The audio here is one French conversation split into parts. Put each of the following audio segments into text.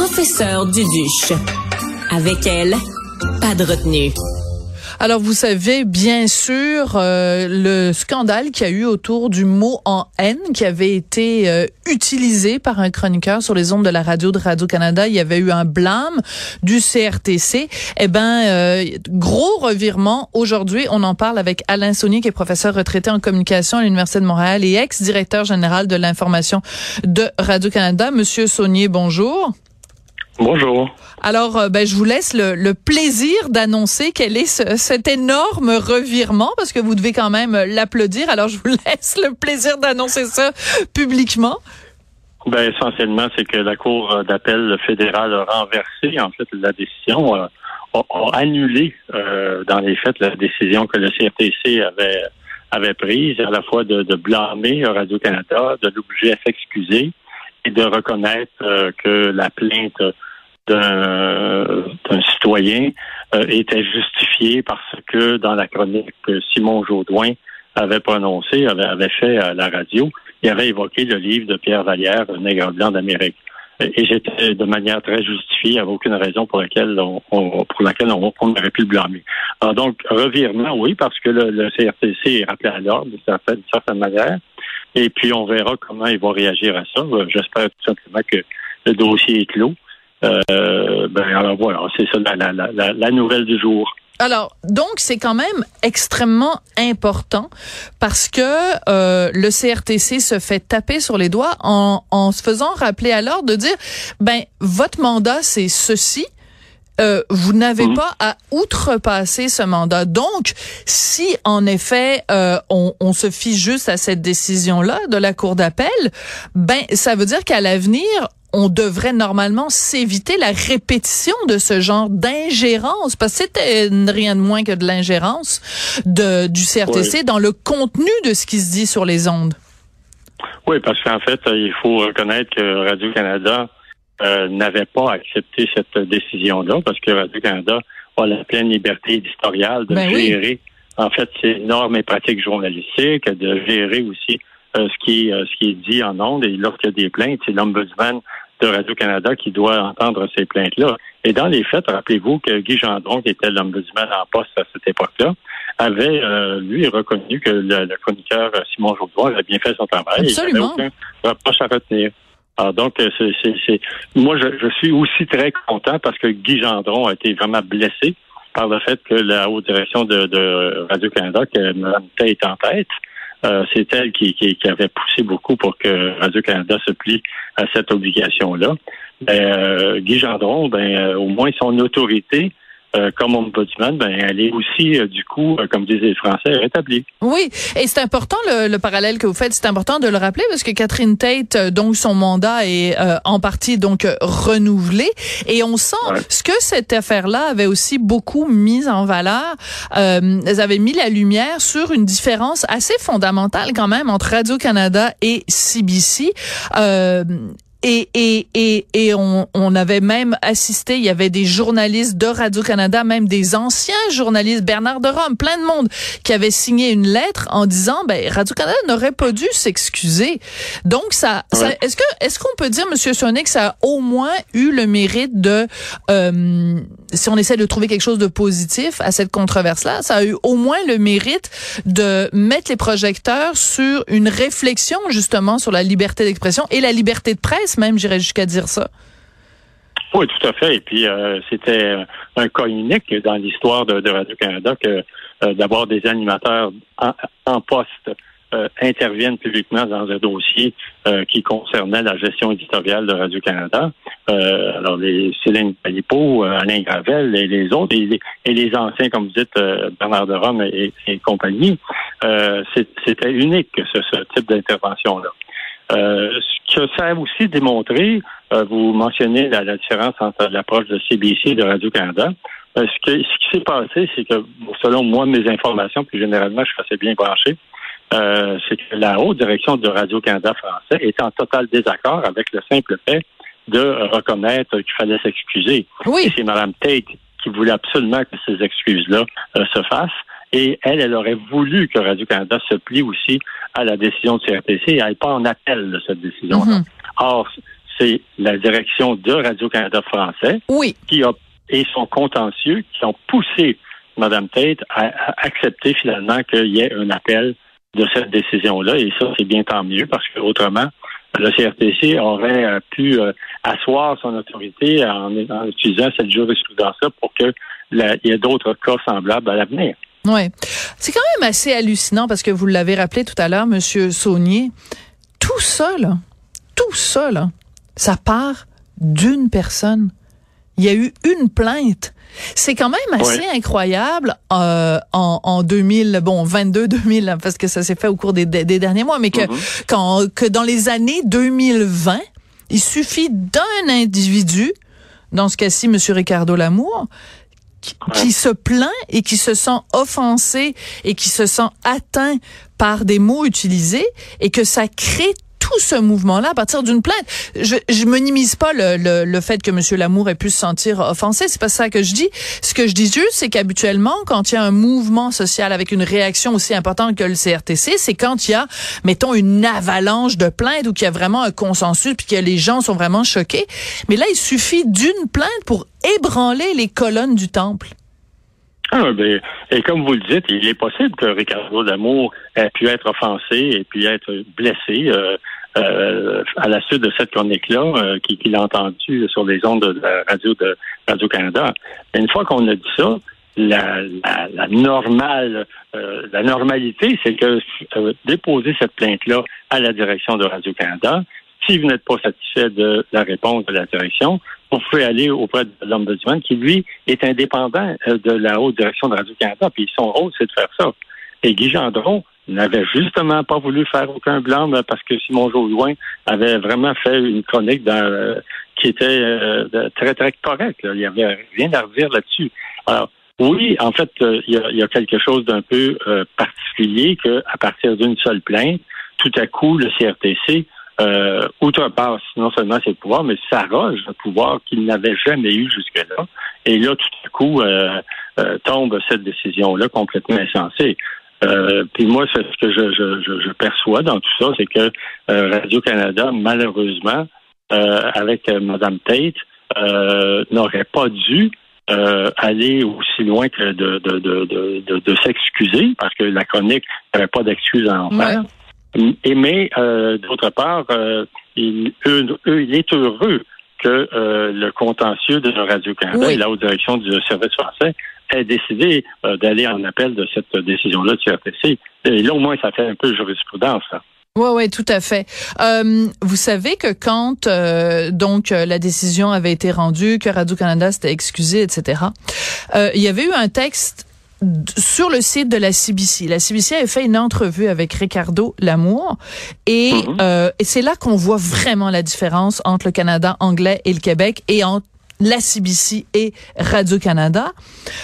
professeur Duduche. Avec elle, pas de retenue. Alors, vous savez, bien sûr, euh, le scandale qu'il y a eu autour du mot en haine qui avait été euh, utilisé par un chroniqueur sur les ondes de la radio de Radio-Canada. Il y avait eu un blâme du CRTC. Eh ben, euh, gros revirement. Aujourd'hui, on en parle avec Alain Saunier, qui est professeur retraité en communication à l'Université de Montréal et ex-directeur général de l'information de Radio-Canada. Monsieur Saunier, bonjour. Bonjour. Alors, euh, ben, je vous laisse le, plaisir d'annoncer quel est cet énorme revirement, parce que vous devez quand même l'applaudir. Alors, je vous laisse le plaisir d'annoncer ça publiquement. Ben, essentiellement, c'est que la Cour d'appel fédérale a renversé, en fait, la décision, euh, a, annulé, euh, dans les faits, la décision que le CRTC avait, avait prise, à la fois de, de blâmer Radio-Canada, de l'obliger à s'excuser et de reconnaître que la plainte d'un citoyen euh, était justifié parce que dans la chronique que Simon Jaudoin avait prononcé, avait, fait à la radio, il avait évoqué le livre de Pierre Vallière, Nègre blanc d'Amérique. Et j'étais de manière très justifiée, il n'y avait aucune raison pour laquelle on, pour laquelle on, aurait pu le blâmer. Alors donc, revirement, oui, parce que le, CRTC est rappelé à l'ordre d'une certaine, certaine manière. Et puis, on verra comment il va réagir à ça. J'espère tout simplement que le dossier est clos. Euh, ben alors voilà, c'est ça la, la, la, nouvelle du jour. Alors, donc, c'est quand même extrêmement important parce que euh, le CRTC se fait taper sur les doigts en, en se faisant rappeler à l'ordre de dire, ben, votre mandat, c'est ceci. Euh, vous n'avez mhm. pas à outrepasser ce mandat. Donc, si en effet euh, on, on, se fie juste à cette décision-là de la Cour d'appel, ben ça veut dire qu'à l'avenir, on devrait normalement s'éviter la répétition de ce genre d'ingérence, parce que c'était rien de moins que de l'ingérence de, du CRTC dans le contenu de ce qui se dit sur les ondes. Oui, parce qu'en fait, il faut reconnaître que Radio-Canada euh, n'avait pas accepté cette décision-là, parce que Radio-Canada a la pleine liberté éditoriale de ben gérer, en fait, ses normes et pratiques journalistiques, de gérer aussi euh, ce qui euh, ce qui est dit en ondes. Et lorsqu'il y a des plaintes, c'est l'ombudsman de Radio-Canada qui doit entendre ces plaintes-là. Et dans les faits, rappelez-vous que Guy Gendron, qui était l'ombudsman en poste à cette époque-là, avait, euh, lui, reconnu que le, chroniqueur Simon Jourdois avait bien fait son travail. Absolument. Il aucun reproche à retenir. Alors donc, c'est, moi, je, suis aussi très content parce que Guy Gendron a été vraiment blessé par le fait que la haute direction de, Radio-Canada, que Mme est en tête, euh, c'est elle qui, qui, avait poussé beaucoup pour que Radio-Canada se plie à cette obligation-là. Ben, euh, Guy Gendron, ben, euh, au moins son autorité euh, comme ombudsman, ben, elle est aussi, euh, du coup, euh, comme disaient les Français, rétablie. Oui, et c'est important le, parallèle que vous faites, c'est important de le rappeler parce que Catherine Tate, donc son mandat est en partie donc renouvelé, et on sent ce que cette affaire-là avait aussi beaucoup mis en valeur. elles avaient mis la lumière sur une différence assez fondamentale quand même entre Radio Canada et CBC. Et, et, et, et on, on, avait même assisté, il y avait des journalistes de Radio-Canada, même des anciens journalistes, Bernard de Rome, plein de monde, qui avaient signé une lettre en disant, ben, Radio-Canada n'aurait pas dû s'excuser. Donc, ça, est-ce que, est-ce qu'on peut dire, Monsieur Sonnet, que ça a au moins eu le mérite de, euh, si on essaie de trouver quelque chose de positif à cette controverse-là, ça a eu au moins le mérite de mettre les projecteurs sur une réflexion, justement, sur la liberté d'expression et la liberté de presse même, j'irais jusqu'à dire ça. Oui, tout à fait. Et puis, euh, c'était un cas unique dans l'histoire de, Radio-Canada que euh, d'avoir des animateurs en, poste euh, interviennent publiquement dans un dossier qui concernait la gestion éditoriale de Radio-Canada. alors, les Céline Palipo, Alain Gravel et les autres, et les, anciens, comme vous dites, Bernard de Rome et, compagnie, c'était unique, ce type d'intervention-là. Euh, ce que ça a aussi démontré, euh, vous mentionnez la, différence entre l'approche de CBC et de Radio-Canada. Euh, ce, ce qui s'est passé, c'est que, selon moi, mes informations, plus généralement, je suis assez bien branché, c'est que la haute direction de Radio-Canada français est en total désaccord avec le simple fait de reconnaître qu'il fallait s'excuser. Oui. Et c'est Mme Tate qui voulait absolument que ces excuses-là se fassent. Et elle, elle aurait voulu que Radio-Canada se plie aussi à la décision du CRTC et n'aille pas en appel de cette décision-là. Mhm. Or, c'est la direction de Radio-Canada français oui. qui a et son contentieux qui ont poussé Mme Tate à, accepter finalement qu'il y ait un appel de cette décision-là. Et ça, c'est bien tant mieux parce qu'autrement, le CRTC aurait euh, pu euh, asseoir son autorité en, utilisant cette jurisprudence-là pour qu'il y ait d'autres cas semblables à l'avenir. Oui. C'est quand même assez hallucinant parce que vous l'avez rappelé tout à l'heure, Monsieur Saunier. Tout ça, là, tout ça, là, ça part d'une personne. Il y a eu une plainte. C'est quand même assez incroyable euh, en, en 2000, bon 22 2000 parce que ça s'est fait au cours des, des, derniers mois, mais que mm-hmm. quand que dans les années 2020, il suffit d'un individu, dans ce cas-ci Monsieur Ricardo Lamour, qui, se plaint et qui se sent offensé et qui se sent atteint par des mots utilisés et que ça crée tout ce mouvement-là à partir d'une plainte. Je, je minimise pas le, le, le, fait que M. Lamour ait pu se sentir offensé. C'est pas ça que je dis. Ce que je dis juste, c'est qu'habituellement, quand il y a un mouvement social avec une réaction aussi importante que le CRTC, c'est quand il y a, mettons, une avalanche de plaintes ou qu'il y a vraiment un consensus puis que les gens sont vraiment choqués. Mais là, il suffit d'une plainte pour ébranler les colonnes du temple. Ah, ben, et comme vous le dites, il est possible que Ricardo Damour ait pu être offensé et puis être blessé euh, euh, à la suite de cette chronique-là euh, qu'il a entendue sur les ondes de la radio de Radio-Canada. Une fois qu'on a dit ça, la, la, la normale, la normalité, c'est que déposer cette plainte-là à la direction de Radio-Canada, si vous n'êtes pas satisfait de la réponse de la direction, vous pouvez aller auprès de l'Ombudsman qui, lui, est indépendant euh, de la haute direction de Radio-Canada. Puis son rôle, c'est de faire ça. Et Guy Gendron n'avait justement pas voulu faire aucun blanc parce que Simon Jauloin avait vraiment fait une chronique dans, euh, qui était euh, très, très correcte. Il n'y avait rien à redire là-dessus. Alors, oui, en fait, il y, y, a, quelque chose d'un peu particulier qu'à partir d'une seule plainte, tout à coup, le CRTC euh, outrepasse non seulement ses pouvoirs, mais s'arroge un pouvoir qu'il n'avait jamais eu jusque-là. Et là, tout à coup, euh, euh, tombe cette décision-là complètement insensée. Euh, puis moi, ce que je, je, je, perçois dans tout ça, c'est que Radio-Canada, malheureusement, avec Mme Tate, n'aurait pas dû aller aussi loin que de, de, de, de, s'excuser, parce que la chronique n'avait pas d'excuse à en faire. Et mais euh, d'autre part, euh, il, eux, il est heureux que euh, le contentieux de Radio-Canada et la haute direction du service français ait décidé d'aller en appel de cette décision-là du CRTC. Et là, au moins, ça fait un peu jurisprudence. Là. Oui, oui, tout à fait. vous savez que quand donc la décision avait été rendue, que Radio Canada s'était excusé, etc. il y avait eu un texte sur le site de la CBC. La CBC avait fait une entrevue avec Ricardo Lamour et, euh, et c'est là qu'on voit vraiment la différence entre le Canada anglais et le Québec et entre la CBC et Radio-Canada,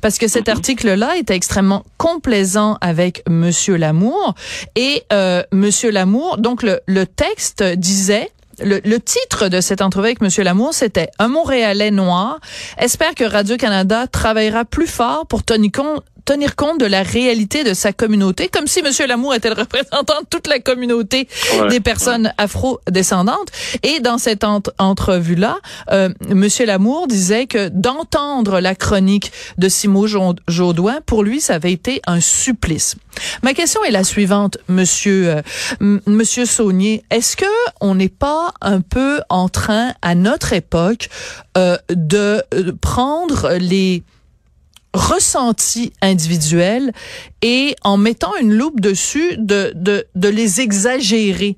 parce que cet mhm. article-là était extrêmement complaisant avec Monsieur Lamour. Et euh, Monsieur Lamour, donc le, le texte disait, le, le, titre de cette entrevue avec Monsieur Lamour, c'était Un Montréalais noir espère que Radio-Canada travaillera plus fort pour tenir compte, tenir compte de la réalité de sa communauté, comme si Monsieur Lamour était le représentant de toute la communauté des personnes afro-descendantes. Et dans cette entrevue-là, euh, Monsieur Lamour disait que d'entendre la chronique de Simon Jaudoin, pour lui, ça avait été un supplice. Ma question est la suivante, Monsieur euh, Monsieur Saunier. Est-ce que on n'est pas un peu en train, à notre époque, euh, de euh, prendre les ressentis individuels et en mettant une loupe dessus, de, de, de les exagérer?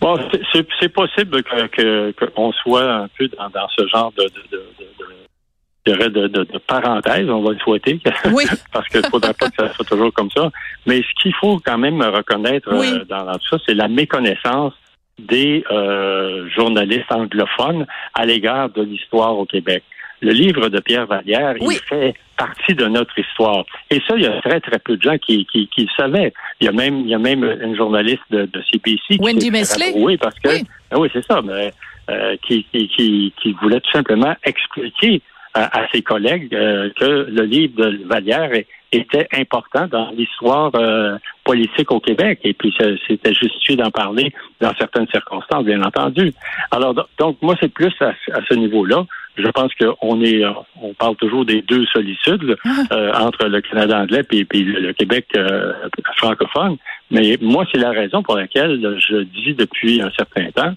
Bon, c'est possible qu'on que, que soit un peu dans, dans ce genre de, de, de, de, parenthèse, on va le souhaiter, oui. parce qu'il ne faudrait pas que ça soit toujours comme ça. Mais ce qu'il faut quand même reconnaître euh, dans, dans, tout ça, c'est la méconnaissance des euh, journalistes anglophones à l'égard de l'histoire au Québec le livre de Pierre Vallière, il fait partie de notre histoire. Et ça, il y a très, très peu de gens qui, qui, qui le savaient. Il y a même, il y a même une journaliste de, de CBC Wendy Mesley. Oui, parce que, oui, ben oui c'est ça, mais euh, qui, qui, qui, voulait tout simplement expliquer à, ses collègues euh, que le livre de Vallière était important dans l'histoire euh, politique au Québec. Et puis, c'était justifié d'en parler dans certaines circonstances, bien entendu. Alors, donc, moi, c'est plus à, ce niveau-là. Je pense qu'on est, on parle toujours des deux solitudes ah. euh, entre le Canada anglais et puis le Québec euh, francophone. Mais moi, c'est la raison pour laquelle je dis depuis un certain temps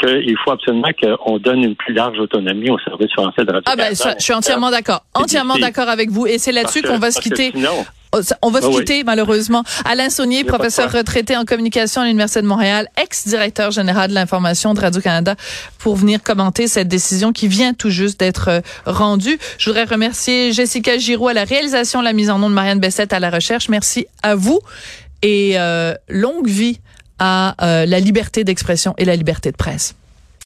qu'il faut absolument qu'on donne une plus large autonomie au service français de radio. Ah ben, je suis entièrement d'accord, entièrement d'accord avec vous. Et c'est là-dessus qu'on va se quitter. On va se ah quitter malheureusement. Alain Saunier, professeur retraité en communication à l'Université de Montréal, ex-directeur général de l'information de Radio-Canada, pour venir commenter cette décision qui vient tout juste d'être euh, rendue. Je voudrais remercier Jessica Giraud à la réalisation, la mise en nom de Marianne Bessette à la recherche. Merci à vous et euh, longue vie à euh, la liberté d'expression et la liberté de presse.